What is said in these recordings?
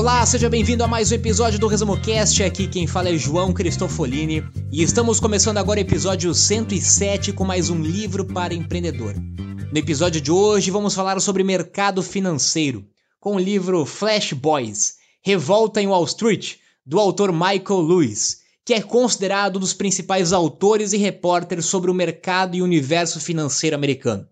Olá, seja bem-vindo a mais um episódio do Resumo Cast. Aqui quem fala é João Cristofolini e estamos começando agora o episódio 107 com mais um livro para empreendedor. No episódio de hoje vamos falar sobre mercado financeiro com o livro Flash Boys Revolta em Wall Street do autor Michael Lewis, que é considerado um dos principais autores e repórteres sobre o mercado e universo financeiro americano.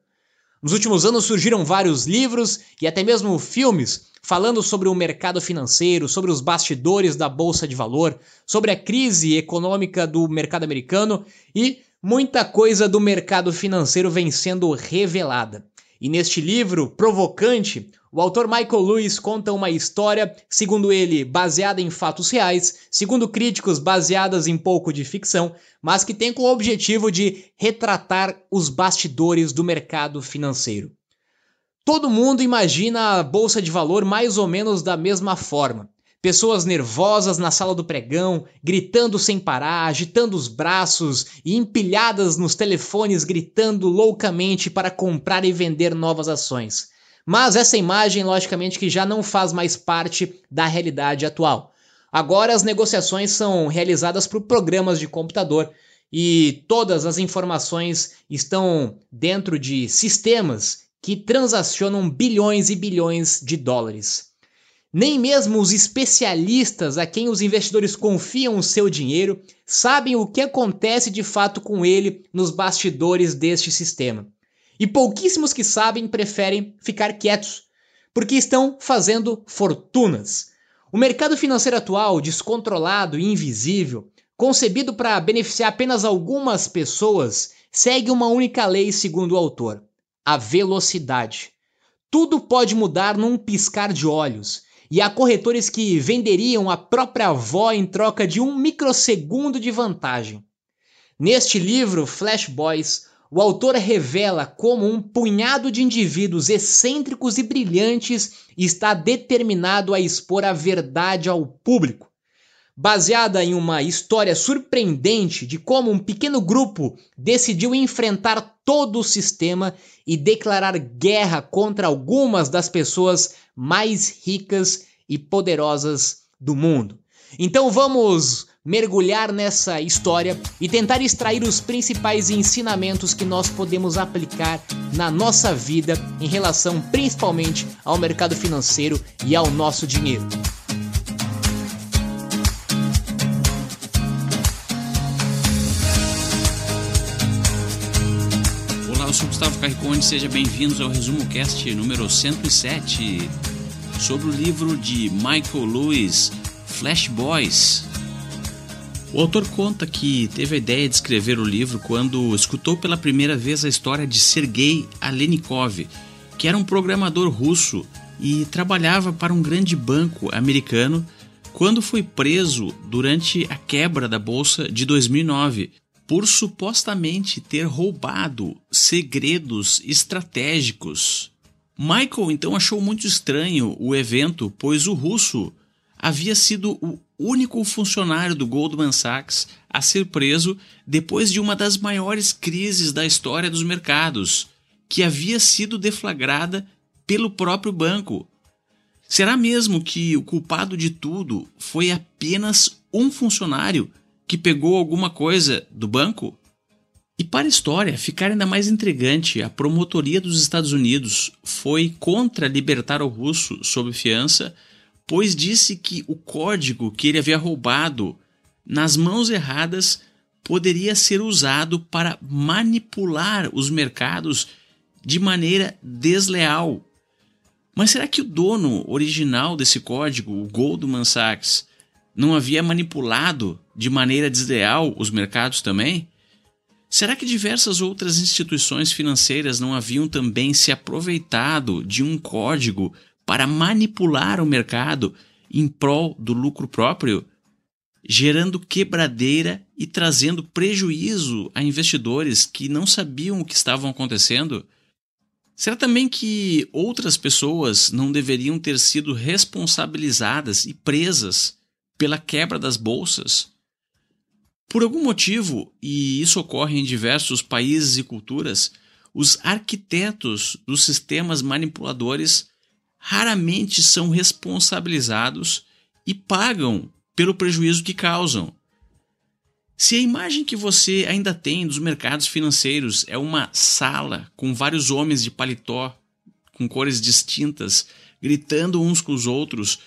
Nos últimos anos surgiram vários livros e até mesmo filmes falando sobre o mercado financeiro, sobre os bastidores da bolsa de valor, sobre a crise econômica do mercado americano e muita coisa do mercado financeiro vem sendo revelada. E neste livro provocante, o autor Michael Lewis conta uma história, segundo ele, baseada em fatos reais, segundo críticos, baseadas em pouco de ficção, mas que tem como objetivo de retratar os bastidores do mercado financeiro. Todo mundo imagina a bolsa de valor mais ou menos da mesma forma. Pessoas nervosas na sala do pregão, gritando sem parar, agitando os braços e empilhadas nos telefones, gritando loucamente para comprar e vender novas ações. Mas essa imagem, logicamente, que já não faz mais parte da realidade atual. Agora as negociações são realizadas por programas de computador e todas as informações estão dentro de sistemas que transacionam bilhões e bilhões de dólares. Nem mesmo os especialistas a quem os investidores confiam o seu dinheiro sabem o que acontece de fato com ele nos bastidores deste sistema. E pouquíssimos que sabem preferem ficar quietos, porque estão fazendo fortunas. O mercado financeiro atual, descontrolado e invisível, concebido para beneficiar apenas algumas pessoas, segue uma única lei, segundo o autor: a velocidade. Tudo pode mudar num piscar de olhos e há corretores que venderiam a própria avó em troca de um microsegundo de vantagem. Neste livro, Flash Boys, o autor revela como um punhado de indivíduos excêntricos e brilhantes está determinado a expor a verdade ao público. Baseada em uma história surpreendente de como um pequeno grupo decidiu enfrentar todo o sistema e declarar guerra contra algumas das pessoas mais ricas e poderosas do mundo. Então vamos mergulhar nessa história e tentar extrair os principais ensinamentos que nós podemos aplicar na nossa vida em relação principalmente ao mercado financeiro e ao nosso dinheiro. Olá, eu sou Gustavo Carriconde, seja bem-vindos ao Resumo Cast número 107 sobre o livro de Michael Lewis, Flash Boys. O autor conta que teve a ideia de escrever o livro quando escutou pela primeira vez a história de Sergei Alenikov, que era um programador russo e trabalhava para um grande banco americano quando foi preso durante a quebra da bolsa de 2009 por supostamente ter roubado segredos estratégicos. Michael então achou muito estranho o evento, pois o russo havia sido o único funcionário do Goldman Sachs a ser preso depois de uma das maiores crises da história dos mercados, que havia sido deflagrada pelo próprio banco. Será mesmo que o culpado de tudo foi apenas um funcionário que pegou alguma coisa do banco? E para a história ficar ainda mais intrigante, a promotoria dos Estados Unidos foi contra libertar o russo sob fiança, pois disse que o código que ele havia roubado nas mãos erradas poderia ser usado para manipular os mercados de maneira desleal. Mas será que o dono original desse código, o Goldman Sachs, não havia manipulado de maneira desleal os mercados também? Será que diversas outras instituições financeiras não haviam também se aproveitado de um código para manipular o mercado em prol do lucro próprio, gerando quebradeira e trazendo prejuízo a investidores que não sabiam o que estavam acontecendo? Será também que outras pessoas não deveriam ter sido responsabilizadas e presas pela quebra das bolsas? Por algum motivo, e isso ocorre em diversos países e culturas, os arquitetos dos sistemas manipuladores raramente são responsabilizados e pagam pelo prejuízo que causam. Se a imagem que você ainda tem dos mercados financeiros é uma sala com vários homens de paletó com cores distintas gritando uns com os outros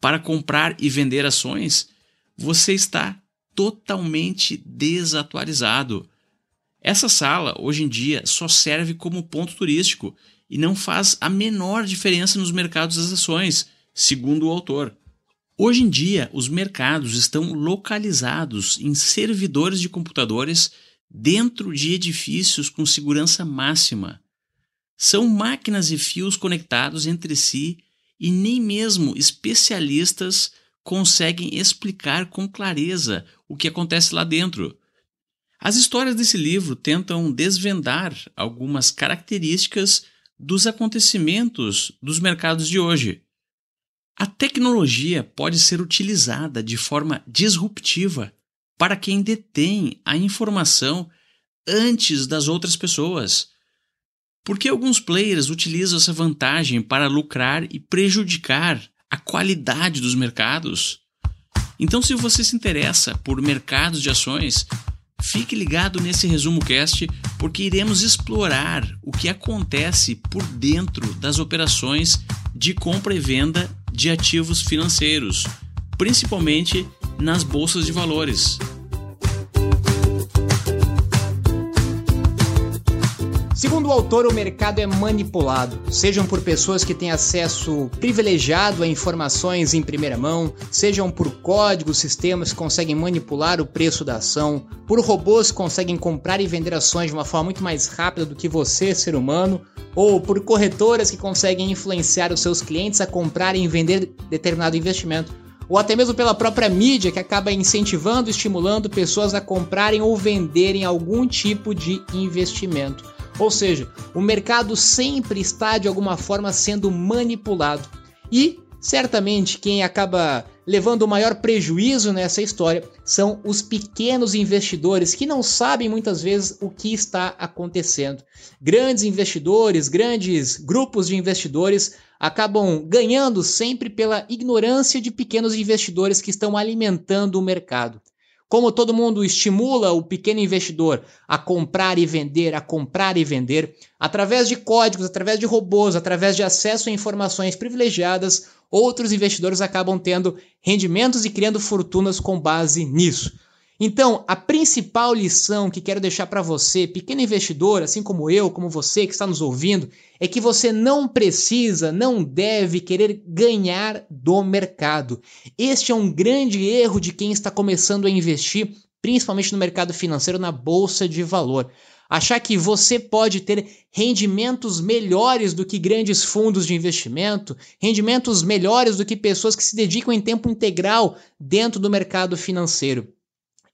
para comprar e vender ações, você está totalmente desatualizado. Essa sala, hoje em dia, só serve como ponto turístico e não faz a menor diferença nos mercados das ações, segundo o autor. Hoje em dia, os mercados estão localizados em servidores de computadores dentro de edifícios com segurança máxima. São máquinas e fios conectados entre si e nem mesmo especialistas conseguem explicar com clareza o que acontece lá dentro. As histórias desse livro tentam desvendar algumas características dos acontecimentos dos mercados de hoje. A tecnologia pode ser utilizada de forma disruptiva para quem detém a informação antes das outras pessoas. Porque alguns players utilizam essa vantagem para lucrar e prejudicar a qualidade dos mercados? Então, se você se interessa por mercados de ações, fique ligado nesse resumo cast, porque iremos explorar o que acontece por dentro das operações de compra e venda de ativos financeiros, principalmente nas bolsas de valores. Segundo o autor, o mercado é manipulado, sejam por pessoas que têm acesso privilegiado a informações em primeira mão, sejam por códigos, sistemas que conseguem manipular o preço da ação, por robôs que conseguem comprar e vender ações de uma forma muito mais rápida do que você, ser humano, ou por corretoras que conseguem influenciar os seus clientes a comprarem e vender determinado investimento, ou até mesmo pela própria mídia que acaba incentivando estimulando pessoas a comprarem ou venderem algum tipo de investimento. Ou seja, o mercado sempre está de alguma forma sendo manipulado. E certamente quem acaba levando o maior prejuízo nessa história são os pequenos investidores que não sabem muitas vezes o que está acontecendo. Grandes investidores, grandes grupos de investidores acabam ganhando sempre pela ignorância de pequenos investidores que estão alimentando o mercado. Como todo mundo estimula o pequeno investidor a comprar e vender, a comprar e vender, através de códigos, através de robôs, através de acesso a informações privilegiadas, outros investidores acabam tendo rendimentos e criando fortunas com base nisso. Então, a principal lição que quero deixar para você, pequeno investidor, assim como eu, como você que está nos ouvindo, é que você não precisa, não deve querer ganhar do mercado. Este é um grande erro de quem está começando a investir, principalmente no mercado financeiro, na bolsa de valor. Achar que você pode ter rendimentos melhores do que grandes fundos de investimento, rendimentos melhores do que pessoas que se dedicam em tempo integral dentro do mercado financeiro.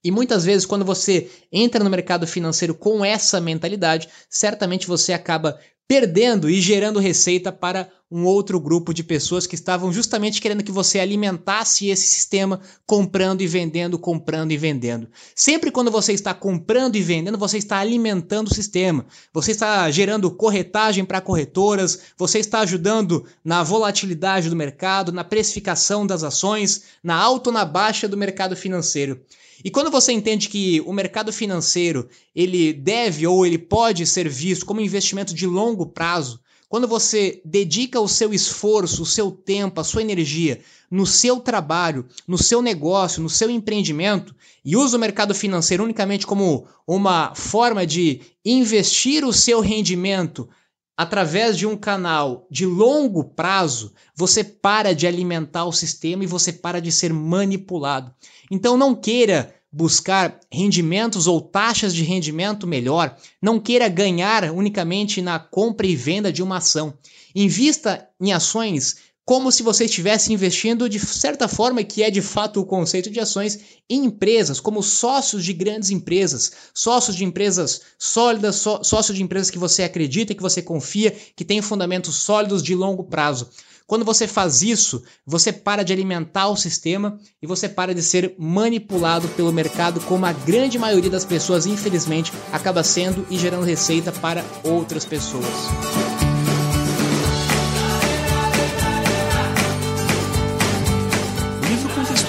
E muitas vezes, quando você entra no mercado financeiro com essa mentalidade, certamente você acaba perdendo e gerando receita para um outro grupo de pessoas que estavam justamente querendo que você alimentasse esse sistema, comprando e vendendo, comprando e vendendo. Sempre quando você está comprando e vendendo, você está alimentando o sistema. Você está gerando corretagem para corretoras, você está ajudando na volatilidade do mercado, na precificação das ações, na alta ou na baixa do mercado financeiro. E quando você entende que o mercado financeiro ele deve ou ele pode ser visto como investimento de longo prazo, quando você dedica o seu esforço, o seu tempo, a sua energia no seu trabalho, no seu negócio, no seu empreendimento e usa o mercado financeiro unicamente como uma forma de investir o seu rendimento através de um canal de longo prazo, você para de alimentar o sistema e você para de ser manipulado. Então não queira buscar rendimentos ou taxas de rendimento melhor. Não queira ganhar unicamente na compra e venda de uma ação. Invista em ações como se você estivesse investindo de certa forma, que é de fato o conceito de ações, em empresas, como sócios de grandes empresas, sócios de empresas sólidas, só, sócios de empresas que você acredita, que você confia, que têm fundamentos sólidos de longo prazo. Quando você faz isso, você para de alimentar o sistema e você para de ser manipulado pelo mercado, como a grande maioria das pessoas, infelizmente, acaba sendo e gerando receita para outras pessoas.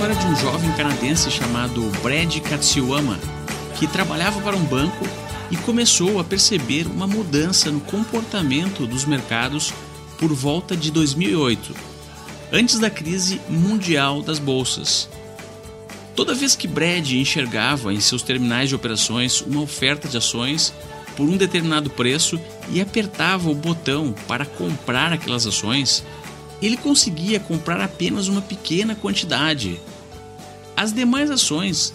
História de um jovem canadense chamado Brad Katsuyama, que trabalhava para um banco e começou a perceber uma mudança no comportamento dos mercados por volta de 2008, antes da crise mundial das bolsas. Toda vez que Brad enxergava em seus terminais de operações uma oferta de ações por um determinado preço e apertava o botão para comprar aquelas ações, ele conseguia comprar apenas uma pequena quantidade as demais ações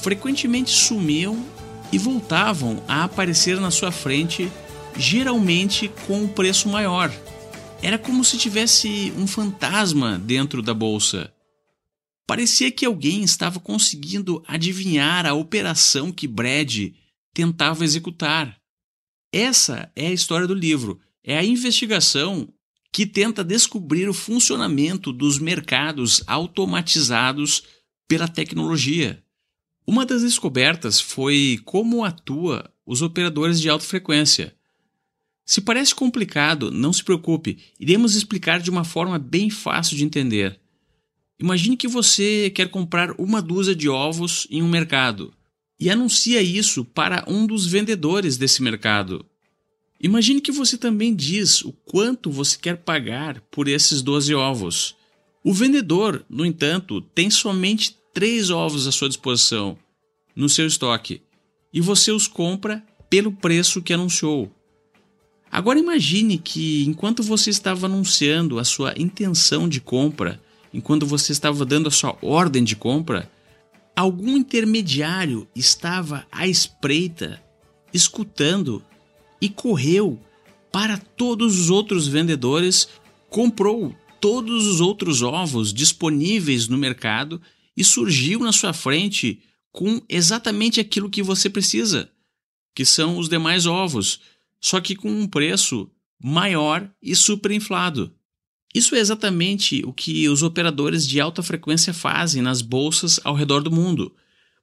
frequentemente sumiam e voltavam a aparecer na sua frente, geralmente com um preço maior. Era como se tivesse um fantasma dentro da bolsa. Parecia que alguém estava conseguindo adivinhar a operação que Brad tentava executar. Essa é a história do livro. É a investigação que tenta descobrir o funcionamento dos mercados automatizados pela tecnologia. Uma das descobertas foi como atua os operadores de alta frequência. Se parece complicado, não se preocupe, iremos explicar de uma forma bem fácil de entender. Imagine que você quer comprar uma dúzia de ovos em um mercado e anuncia isso para um dos vendedores desse mercado. Imagine que você também diz o quanto você quer pagar por esses 12 ovos. O vendedor, no entanto, tem somente três ovos à sua disposição no seu estoque e você os compra pelo preço que anunciou. Agora imagine que enquanto você estava anunciando a sua intenção de compra, enquanto você estava dando a sua ordem de compra, algum intermediário estava à espreita, escutando e correu para todos os outros vendedores, comprou todos os outros ovos disponíveis no mercado e surgiu na sua frente com exatamente aquilo que você precisa, que são os demais ovos, só que com um preço maior e superinflado. Isso é exatamente o que os operadores de alta frequência fazem nas bolsas ao redor do mundo.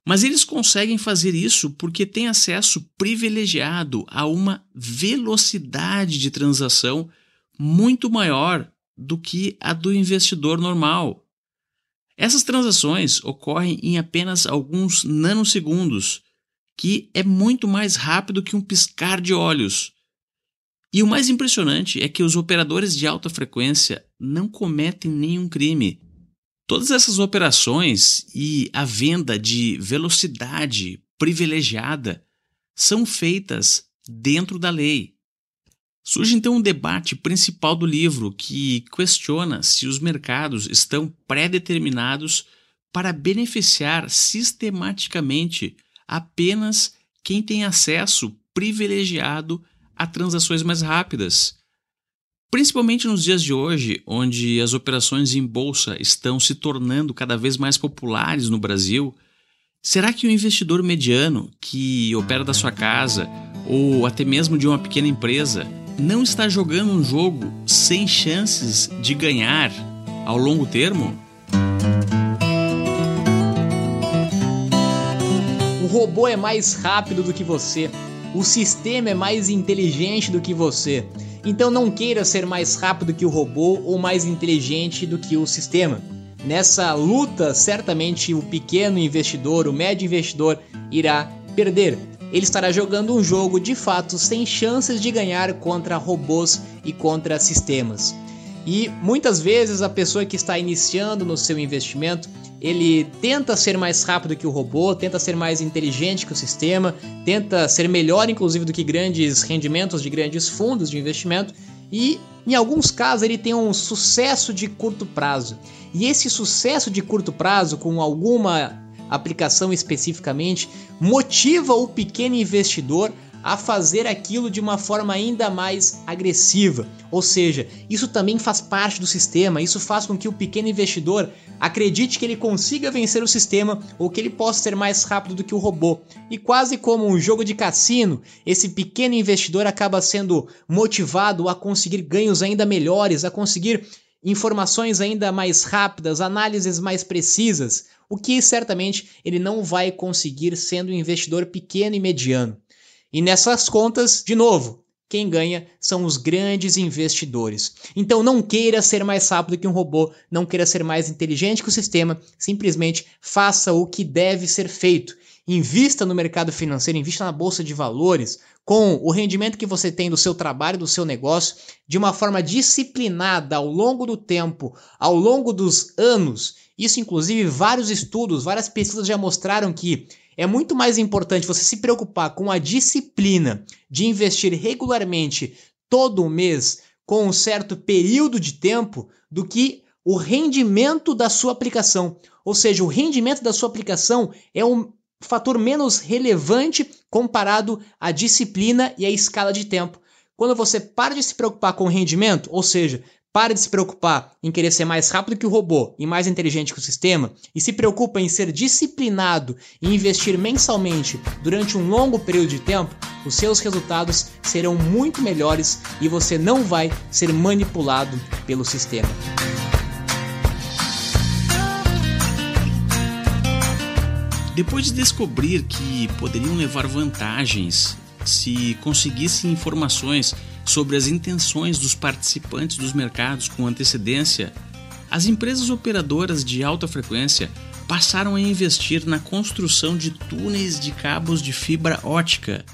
Mas eles conseguem fazer isso porque têm acesso privilegiado a uma velocidade de transação muito maior do que a do investidor normal. Essas transações ocorrem em apenas alguns nanosegundos, que é muito mais rápido que um piscar de olhos. E o mais impressionante é que os operadores de alta frequência não cometem nenhum crime. Todas essas operações e a venda de velocidade privilegiada são feitas dentro da lei. Surge então um debate principal do livro que questiona se os mercados estão pré-determinados para beneficiar sistematicamente apenas quem tem acesso privilegiado a transações mais rápidas. Principalmente nos dias de hoje, onde as operações em bolsa estão se tornando cada vez mais populares no Brasil, será que o investidor mediano que opera da sua casa ou até mesmo de uma pequena empresa não está jogando um jogo sem chances de ganhar ao longo termo? O robô é mais rápido do que você. O sistema é mais inteligente do que você. Então não queira ser mais rápido que o robô ou mais inteligente do que o sistema. Nessa luta, certamente o pequeno investidor, o médio investidor irá perder ele estará jogando um jogo de fato sem chances de ganhar contra robôs e contra sistemas. E muitas vezes a pessoa que está iniciando no seu investimento, ele tenta ser mais rápido que o robô, tenta ser mais inteligente que o sistema, tenta ser melhor inclusive do que grandes rendimentos de grandes fundos de investimento e em alguns casos ele tem um sucesso de curto prazo. E esse sucesso de curto prazo com alguma aplicação especificamente, motiva o pequeno investidor a fazer aquilo de uma forma ainda mais agressiva. Ou seja, isso também faz parte do sistema, isso faz com que o pequeno investidor acredite que ele consiga vencer o sistema ou que ele possa ser mais rápido do que o robô. E quase como um jogo de cassino, esse pequeno investidor acaba sendo motivado a conseguir ganhos ainda melhores, a conseguir informações ainda mais rápidas, análises mais precisas, o que certamente ele não vai conseguir sendo um investidor pequeno e mediano. E nessas contas, de novo, quem ganha são os grandes investidores. Então não queira ser mais rápido que um robô, não queira ser mais inteligente que o sistema, simplesmente faça o que deve ser feito. Invista no mercado financeiro, invista na bolsa de valores, com o rendimento que você tem do seu trabalho, do seu negócio, de uma forma disciplinada ao longo do tempo, ao longo dos anos. Isso, inclusive, vários estudos, várias pesquisas já mostraram que é muito mais importante você se preocupar com a disciplina de investir regularmente todo mês com um certo período de tempo do que o rendimento da sua aplicação. Ou seja, o rendimento da sua aplicação é um fator menos relevante comparado à disciplina e à escala de tempo. Quando você para de se preocupar com o rendimento, ou seja, Pare de se preocupar em querer ser mais rápido que o robô e mais inteligente que o sistema e se preocupa em ser disciplinado e investir mensalmente durante um longo período de tempo, os seus resultados serão muito melhores e você não vai ser manipulado pelo sistema. Depois de descobrir que poderiam levar vantagens se conseguissem informações sobre as intenções dos participantes dos mercados com antecedência, as empresas operadoras de alta frequência passaram a investir na construção de túneis de cabos de fibra ótica.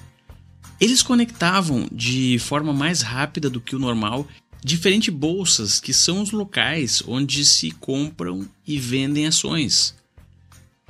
Eles conectavam de forma mais rápida do que o normal diferentes bolsas que são os locais onde se compram e vendem ações.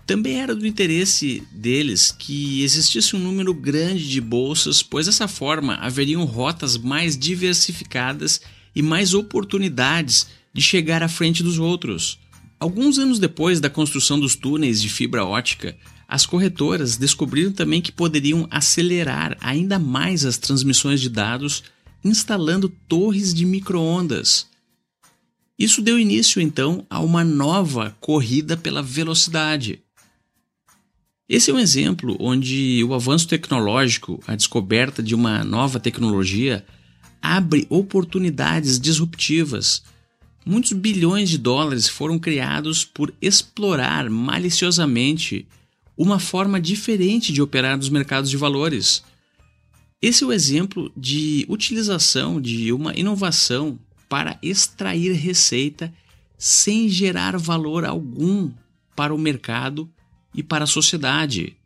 Também era do interesse deles que existisse um número grande de bolsas, pois dessa forma haveriam rotas mais diversificadas e mais oportunidades de chegar à frente dos outros. Alguns anos depois da construção dos túneis de fibra ótica, as corretoras descobriram também que poderiam acelerar ainda mais as transmissões de dados instalando torres de microondas. Isso deu início então a uma nova corrida pela velocidade. Esse é um exemplo onde o avanço tecnológico, a descoberta de uma nova tecnologia, abre oportunidades disruptivas. Muitos bilhões de dólares foram criados por explorar maliciosamente uma forma diferente de operar nos mercados de valores. Esse é o exemplo de utilização de uma inovação para extrair receita sem gerar valor algum para o mercado e para a sociedade.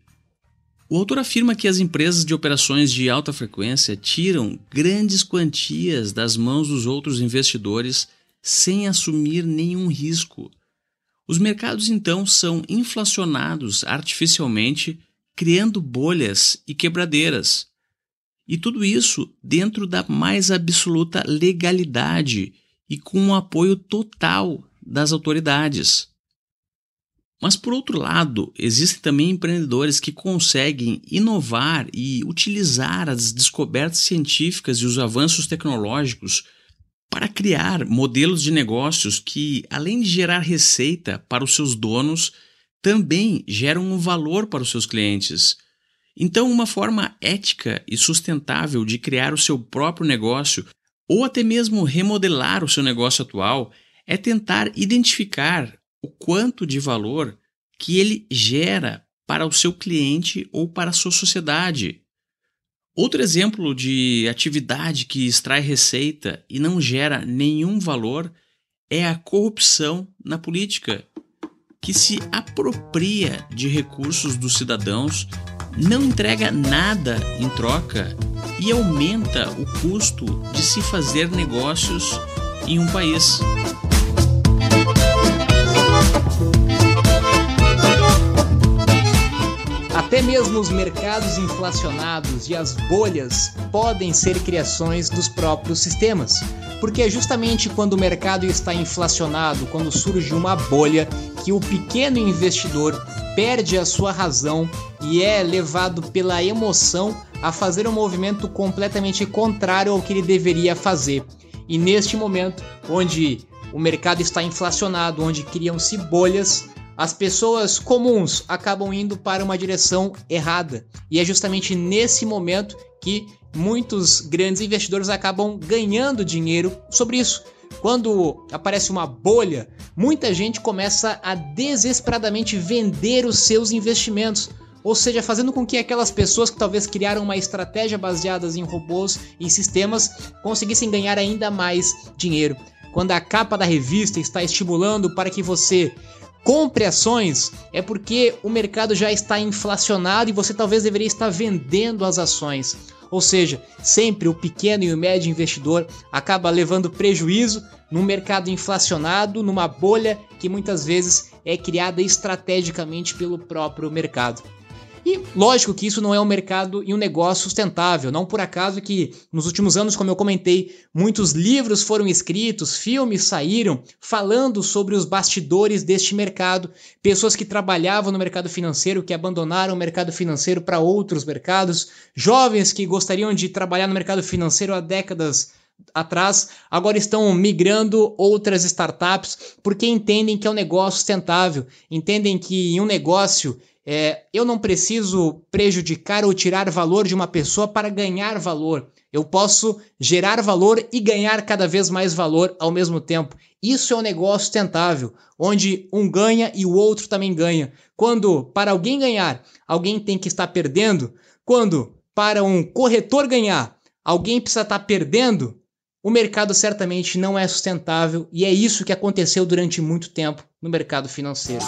O autor afirma que as empresas de operações de alta frequência tiram grandes quantias das mãos dos outros investidores sem assumir nenhum risco. Os mercados então são inflacionados artificialmente, criando bolhas e quebradeiras. E tudo isso dentro da mais absoluta legalidade e com o apoio total das autoridades. Mas por outro lado, existem também empreendedores que conseguem inovar e utilizar as descobertas científicas e os avanços tecnológicos para criar modelos de negócios que, além de gerar receita para os seus donos, também geram um valor para os seus clientes. Então, uma forma ética e sustentável de criar o seu próprio negócio ou até mesmo remodelar o seu negócio atual é tentar identificar o quanto de valor que ele gera para o seu cliente ou para a sua sociedade. Outro exemplo de atividade que extrai receita e não gera nenhum valor é a corrupção na política, que se apropria de recursos dos cidadãos, não entrega nada em troca e aumenta o custo de se fazer negócios em um país. Até mesmo os mercados inflacionados e as bolhas podem ser criações dos próprios sistemas, porque é justamente quando o mercado está inflacionado, quando surge uma bolha, que o pequeno investidor perde a sua razão e é levado pela emoção a fazer um movimento completamente contrário ao que ele deveria fazer. E neste momento, onde o mercado está inflacionado, onde criam-se bolhas, as pessoas comuns acabam indo para uma direção errada. E é justamente nesse momento que muitos grandes investidores acabam ganhando dinheiro sobre isso. Quando aparece uma bolha, muita gente começa a desesperadamente vender os seus investimentos, ou seja, fazendo com que aquelas pessoas que talvez criaram uma estratégia baseada em robôs e sistemas conseguissem ganhar ainda mais dinheiro. Quando a capa da revista está estimulando para que você compre ações, é porque o mercado já está inflacionado e você talvez deveria estar vendendo as ações. Ou seja, sempre o pequeno e o médio investidor acaba levando prejuízo num mercado inflacionado, numa bolha que muitas vezes é criada estrategicamente pelo próprio mercado. E lógico que isso não é um mercado e um negócio sustentável. Não por acaso que nos últimos anos, como eu comentei, muitos livros foram escritos, filmes saíram falando sobre os bastidores deste mercado, pessoas que trabalhavam no mercado financeiro, que abandonaram o mercado financeiro para outros mercados, jovens que gostariam de trabalhar no mercado financeiro há décadas atrás, agora estão migrando outras startups porque entendem que é um negócio sustentável, entendem que em um negócio é, eu não preciso prejudicar ou tirar valor de uma pessoa para ganhar valor. Eu posso gerar valor e ganhar cada vez mais valor ao mesmo tempo. Isso é um negócio sustentável, onde um ganha e o outro também ganha. Quando para alguém ganhar, alguém tem que estar perdendo. Quando para um corretor ganhar, alguém precisa estar perdendo. O mercado certamente não é sustentável e é isso que aconteceu durante muito tempo no mercado financeiro.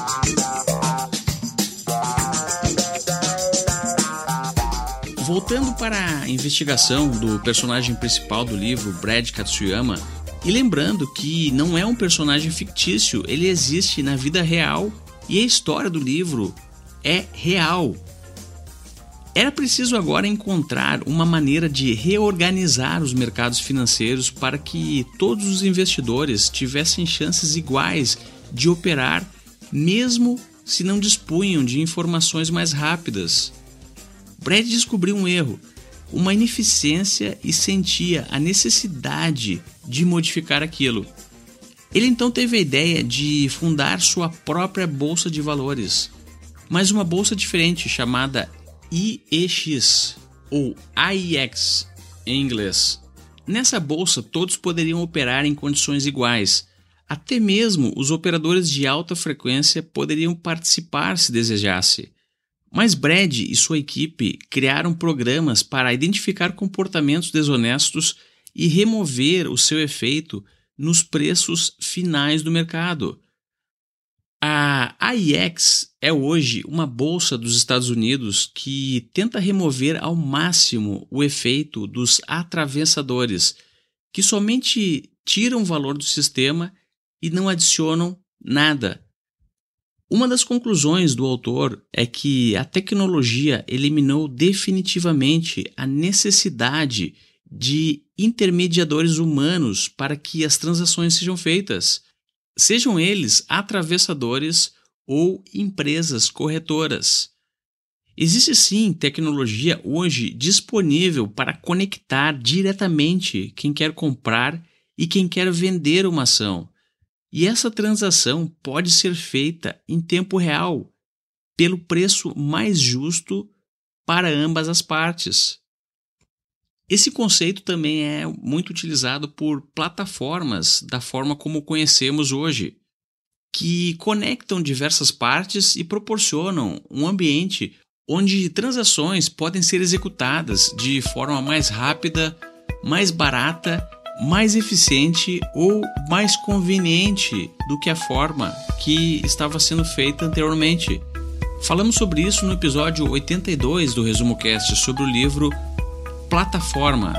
Voltando para a investigação do personagem principal do livro, Brad Katsuyama, e lembrando que não é um personagem fictício, ele existe na vida real e a história do livro é real. Era preciso agora encontrar uma maneira de reorganizar os mercados financeiros para que todos os investidores tivessem chances iguais de operar, mesmo se não dispunham de informações mais rápidas. Brad descobriu um erro, uma ineficiência e sentia a necessidade de modificar aquilo. Ele então teve a ideia de fundar sua própria bolsa de valores, mas uma bolsa diferente chamada IEX ou AIX em inglês. Nessa bolsa todos poderiam operar em condições iguais. Até mesmo os operadores de alta frequência poderiam participar se desejasse. Mas Brad e sua equipe criaram programas para identificar comportamentos desonestos e remover o seu efeito nos preços finais do mercado. A AIX é hoje uma bolsa dos Estados Unidos que tenta remover ao máximo o efeito dos atravessadores, que somente tiram valor do sistema e não adicionam nada. Uma das conclusões do autor é que a tecnologia eliminou definitivamente a necessidade de intermediadores humanos para que as transações sejam feitas, sejam eles atravessadores ou empresas corretoras. Existe sim tecnologia hoje disponível para conectar diretamente quem quer comprar e quem quer vender uma ação. E essa transação pode ser feita em tempo real, pelo preço mais justo para ambas as partes. Esse conceito também é muito utilizado por plataformas da forma como conhecemos hoje, que conectam diversas partes e proporcionam um ambiente onde transações podem ser executadas de forma mais rápida, mais barata mais eficiente ou mais conveniente do que a forma que estava sendo feita anteriormente. Falamos sobre isso no episódio 82 do Resumo Cast sobre o livro Plataforma.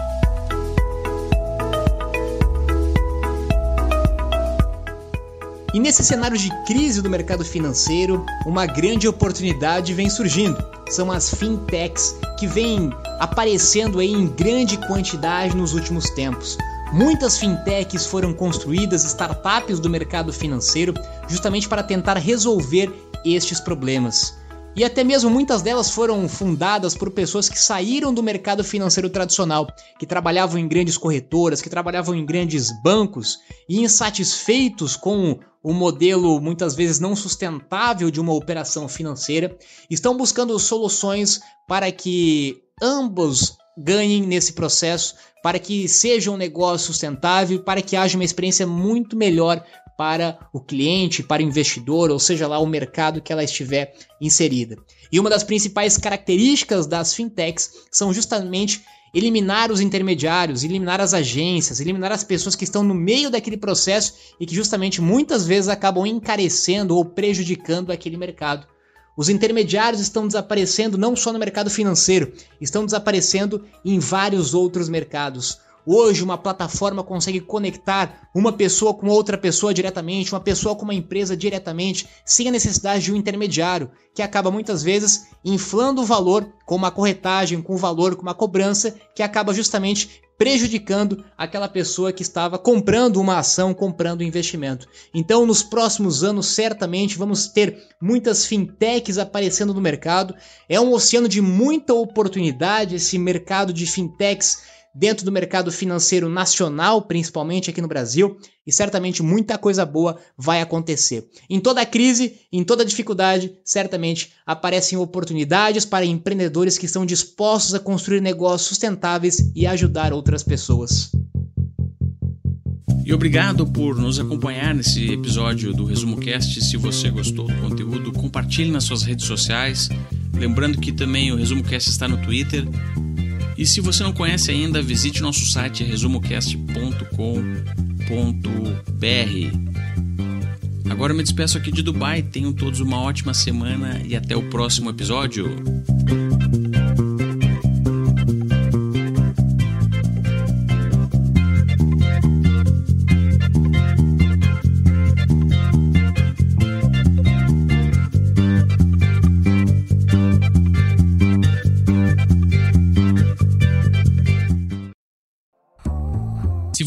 E nesse cenário de crise do mercado financeiro, uma grande oportunidade vem surgindo. São as fintechs que vêm aparecendo em grande quantidade nos últimos tempos. Muitas fintechs foram construídas, startups do mercado financeiro, justamente para tentar resolver estes problemas. E até mesmo muitas delas foram fundadas por pessoas que saíram do mercado financeiro tradicional, que trabalhavam em grandes corretoras, que trabalhavam em grandes bancos e insatisfeitos com o modelo muitas vezes não sustentável de uma operação financeira, estão buscando soluções para que ambos ganhem nesse processo, para que seja um negócio sustentável, para que haja uma experiência muito melhor para o cliente, para o investidor, ou seja lá o mercado que ela estiver inserida. E uma das principais características das fintechs são justamente eliminar os intermediários, eliminar as agências, eliminar as pessoas que estão no meio daquele processo e que justamente muitas vezes acabam encarecendo ou prejudicando aquele mercado. Os intermediários estão desaparecendo não só no mercado financeiro, estão desaparecendo em vários outros mercados. Hoje, uma plataforma consegue conectar uma pessoa com outra pessoa diretamente, uma pessoa com uma empresa diretamente, sem a necessidade de um intermediário, que acaba muitas vezes inflando o valor com uma corretagem, com o valor, com uma cobrança, que acaba justamente prejudicando aquela pessoa que estava comprando uma ação, comprando um investimento. Então, nos próximos anos, certamente vamos ter muitas fintechs aparecendo no mercado. É um oceano de muita oportunidade esse mercado de fintechs dentro do mercado financeiro nacional, principalmente aqui no Brasil, e certamente muita coisa boa vai acontecer. Em toda crise, em toda dificuldade, certamente aparecem oportunidades para empreendedores que estão dispostos a construir negócios sustentáveis e ajudar outras pessoas. E obrigado por nos acompanhar nesse episódio do Resumo Cast. Se você gostou do conteúdo, compartilhe nas suas redes sociais. Lembrando que também o Resumo Cast está no Twitter e se você não conhece ainda, visite nosso site resumocast.com.br. Agora eu me despeço aqui de Dubai. Tenham todos uma ótima semana e até o próximo episódio.